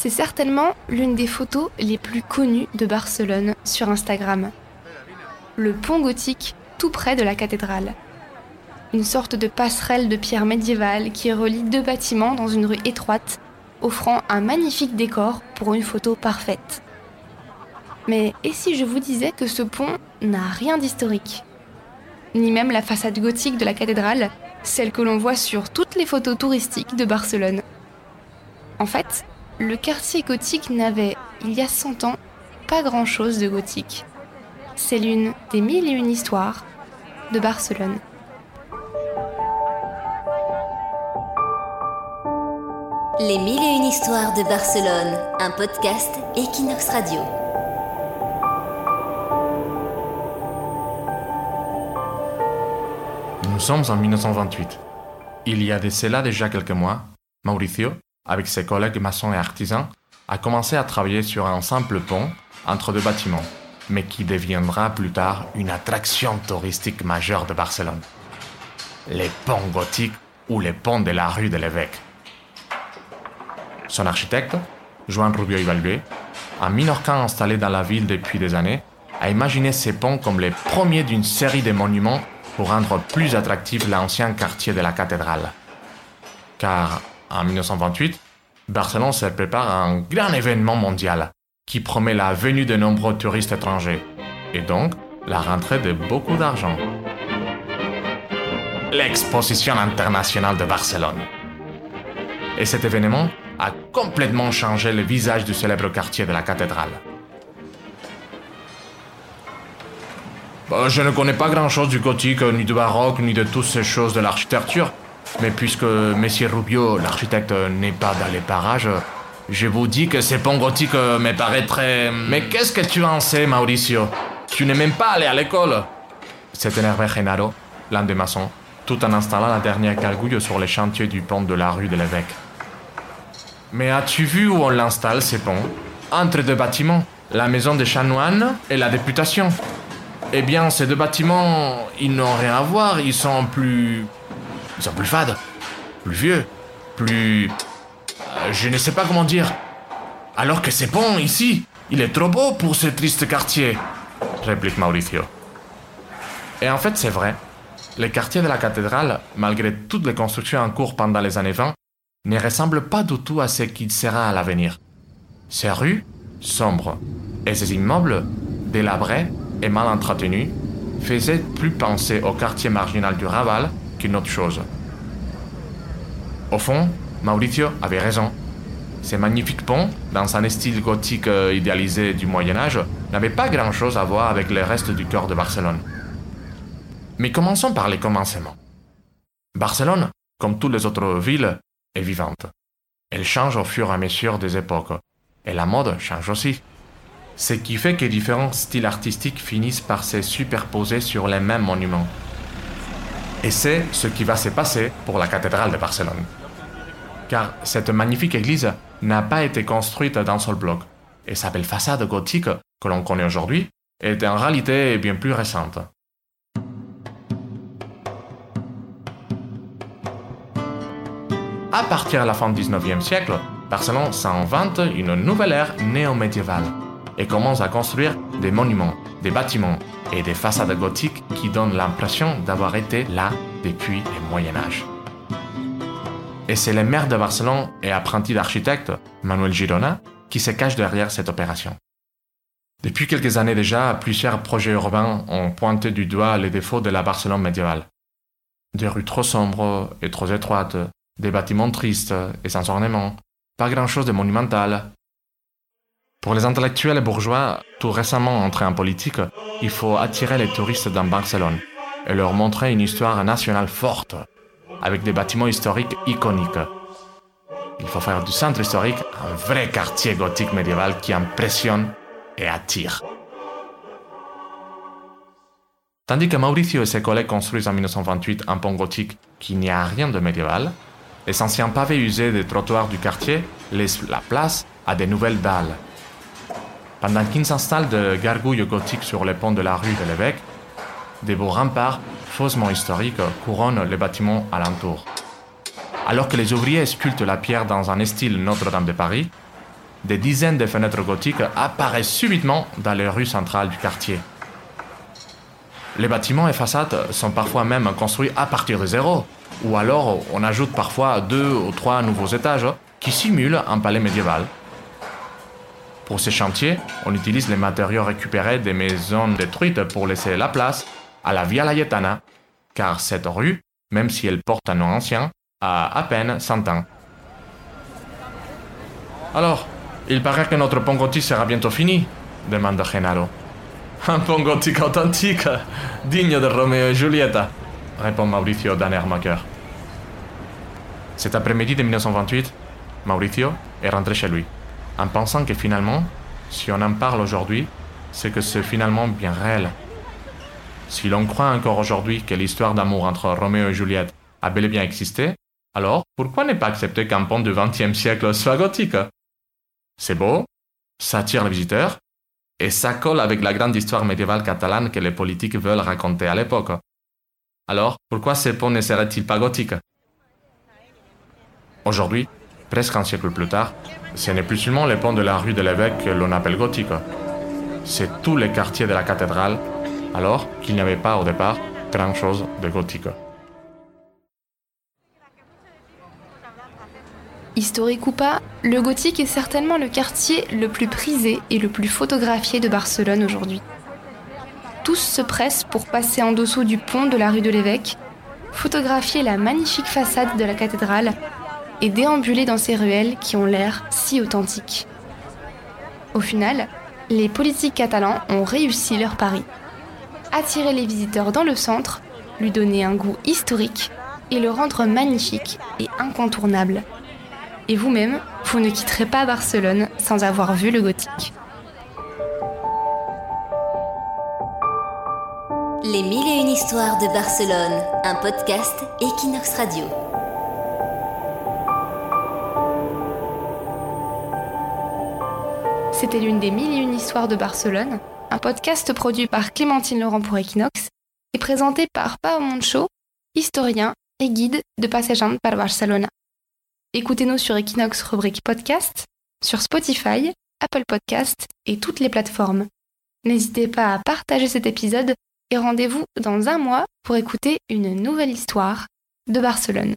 C'est certainement l'une des photos les plus connues de Barcelone sur Instagram. Le pont gothique tout près de la cathédrale. Une sorte de passerelle de pierre médiévale qui relie deux bâtiments dans une rue étroite, offrant un magnifique décor pour une photo parfaite. Mais et si je vous disais que ce pont n'a rien d'historique? Ni même la façade gothique de la cathédrale, celle que l'on voit sur toutes les photos touristiques de Barcelone. En fait, le quartier gothique n'avait, il y a 100 ans, pas grand-chose de gothique. C'est l'une des mille et une histoires de Barcelone. Les mille et une histoires de Barcelone, un podcast Equinox Radio. Nous sommes en 1928. Il y a de cela déjà quelques mois, Mauricio, avec ses collègues maçons et artisans, a commencé à travailler sur un simple pont entre deux bâtiments, mais qui deviendra plus tard une attraction touristique majeure de Barcelone. Les ponts gothiques ou les ponts de la rue de l'évêque. Son architecte, Joan Rubio y un minorcan installé dans la ville depuis des années, a imaginé ces ponts comme les premiers d'une série de monuments pour rendre plus attractif l'ancien quartier de la cathédrale. Car en 1928, Barcelone se prépare à un grand événement mondial qui promet la venue de nombreux touristes étrangers et donc la rentrée de beaucoup d'argent. L'exposition internationale de Barcelone. Et cet événement a complètement changé le visage du célèbre quartier de la cathédrale. je ne connais pas grand-chose du gothique, ni du baroque, ni de toutes ces choses de l'architecture. Mais puisque Monsieur Rubio, l'architecte, n'est pas dans les parages, je vous dis que ces ponts gothiques me paraît très... Mais qu'est-ce que tu en sais, Mauricio? Tu n'es même pas allé à l'école. S'est énervé Genaro, l'un des maçons, tout en installant la dernière gargouille sur les chantiers du pont de la rue de l'évêque. Mais as-tu vu où on l'installe, ces ponts? Entre deux bâtiments, la maison des chanoines et la députation. Eh bien, ces deux bâtiments, ils n'ont rien à voir, ils sont plus... Ils sont plus fades, plus vieux, plus... Euh, je ne sais pas comment dire. Alors que ces ponts, ici, il est trop beau pour ce triste quartier, réplique Mauricio. Et en fait, c'est vrai. Le quartier de la cathédrale, malgré toutes les constructions en cours pendant les années 20, ne ressemble pas du tout à ce qu'il sera à l'avenir. Ces rues, sombres, et ces immeubles, délabrés, et mal entretenu faisait plus penser au quartier marginal du Raval qu'une autre chose. Au fond, Mauricio avait raison. Ces magnifiques ponts, dans un style gothique euh, idéalisé du Moyen Âge, n'avaient pas grand-chose à voir avec le reste du cœur de Barcelone. Mais commençons par les commencements. Barcelone, comme toutes les autres villes, est vivante. Elle change au fur et à mesure des époques, et la mode change aussi ce qui fait que différents styles artistiques finissent par se superposer sur les mêmes monuments. Et c'est ce qui va se passer pour la cathédrale de Barcelone. Car cette magnifique église n'a pas été construite d'un seul bloc, et sa belle façade gothique que l'on connaît aujourd'hui est en réalité bien plus récente. À partir de la fin du 19e siècle, Barcelone s'invente une nouvelle ère néo-médiévale et commence à construire des monuments, des bâtiments et des façades gothiques qui donnent l'impression d'avoir été là depuis le Moyen Âge. Et c'est le maire de Barcelone et apprenti d'architecte, Manuel Girona, qui se cache derrière cette opération. Depuis quelques années déjà, plusieurs projets urbains ont pointé du doigt les défauts de la Barcelone médiévale. Des rues trop sombres et trop étroites, des bâtiments tristes et sans ornement, pas grand-chose de monumental, pour les intellectuels bourgeois, tout récemment entrés en politique, il faut attirer les touristes dans Barcelone et leur montrer une histoire nationale forte, avec des bâtiments historiques iconiques. Il faut faire du centre historique un vrai quartier gothique médiéval qui impressionne et attire. Tandis que Mauricio et ses collègues construisent en 1928 un pont gothique qui n'y a rien de médiéval, les anciens pavés usés des trottoirs du quartier laissent la place à des nouvelles dalles pendant qu'ils s'installent de gargouilles gothiques sur les ponts de la rue de l'évêque, des beaux remparts faussement historiques couronnent les bâtiments alentour. Alors que les ouvriers sculptent la pierre dans un style Notre-Dame de Paris, des dizaines de fenêtres gothiques apparaissent subitement dans les rues centrales du quartier. Les bâtiments et façades sont parfois même construits à partir de zéro, ou alors on ajoute parfois deux ou trois nouveaux étages qui simulent un palais médiéval. Pour ces chantiers, on utilise les matériaux récupérés des maisons détruites pour laisser la place à la Via Laietana, car cette rue, même si elle porte un nom ancien, a à peine 100 ans. Alors, il paraît que notre pont gothique sera bientôt fini, demande Genaro. Un pont gothique authentique, digne de Roméo et Julieta, répond Mauricio d'un air moqueur. Cet après-midi de 1928, Mauricio est rentré chez lui, en pensant que finalement, si on en parle aujourd'hui, c'est que c'est finalement bien réel. Si l'on croit encore aujourd'hui que l'histoire d'amour entre Roméo et Juliette a bel et bien existé, alors pourquoi ne pas accepter qu'un pont du XXe siècle soit gothique? C'est beau, ça attire les visiteurs, et ça colle avec la grande histoire médiévale catalane que les politiques veulent raconter à l'époque. Alors, pourquoi ces ponts ne seraient-ils pas gothiques? Aujourd'hui, presque un siècle plus tard, ce n'est plus seulement les ponts de la rue de l'évêque que l'on appelle gothique. C'est tous les quartiers de la cathédrale, alors qu'il n'y avait pas au départ grand-chose de gothique. Historique ou pas, le gothique est certainement le quartier le plus prisé et le plus photographié de Barcelone aujourd'hui. Tous se pressent pour passer en dessous du pont de la rue de l'Évêque, photographier la magnifique façade de la cathédrale et déambuler dans ces ruelles qui ont l'air si authentiques. Au final, les politiques catalans ont réussi leur pari. Attirer les visiteurs dans le centre, lui donner un goût historique et le rendre magnifique et incontournable. Et vous-même, vous ne quitterez pas Barcelone sans avoir vu le gothique. Les mille et une histoires de Barcelone, un podcast Equinox Radio. C'était l'une des mille et une histoires de Barcelone, un podcast produit par Clémentine Laurent pour Equinox et présenté par Pao Moncho, historien et guide de Passejant par Barcelona. Écoutez-nous sur Equinox rubrique podcast, sur Spotify, Apple Podcast et toutes les plateformes. N'hésitez pas à partager cet épisode et rendez-vous dans un mois pour écouter une nouvelle histoire de Barcelone.